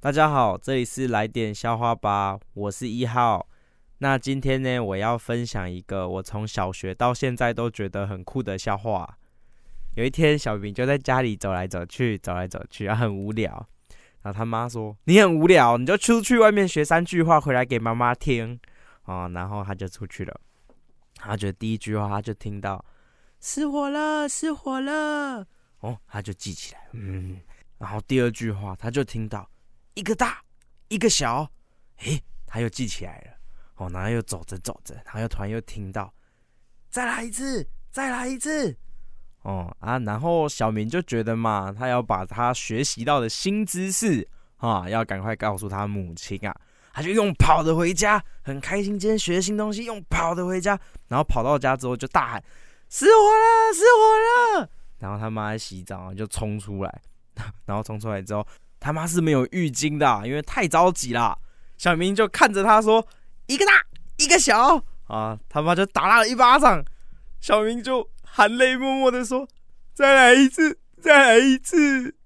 大家好，这里是来点笑话吧，我是一号。那今天呢，我要分享一个我从小学到现在都觉得很酷的笑话。有一天，小明就在家里走来走去，走来走去，啊，很无聊。然后他妈说：“你很无聊，你就出去外面学三句话，回来给妈妈听。”哦，然后他就出去了。他觉得第一句话，他就听到“失火了，失火了”，哦，他就记起来。嗯，然后第二句话，他就听到。一个大，一个小，诶，他又记起来了，哦，然后又走着走着，然后又突然又听到，再来一次，再来一次，哦啊，然后小明就觉得嘛，他要把他学习到的新知识啊，要赶快告诉他母亲啊，他就用跑的回家，很开心，今天学新东西，用跑的回家，然后跑到家之后就大喊，失火了，失火了，然后他妈在洗澡就冲出来，然后冲出来之后。他妈是没有浴巾的，因为太着急了。小明就看着他说：“一个大，一个小。”啊，他妈就打了一巴掌。小明就含泪默默的说：“再来一次，再来一次。”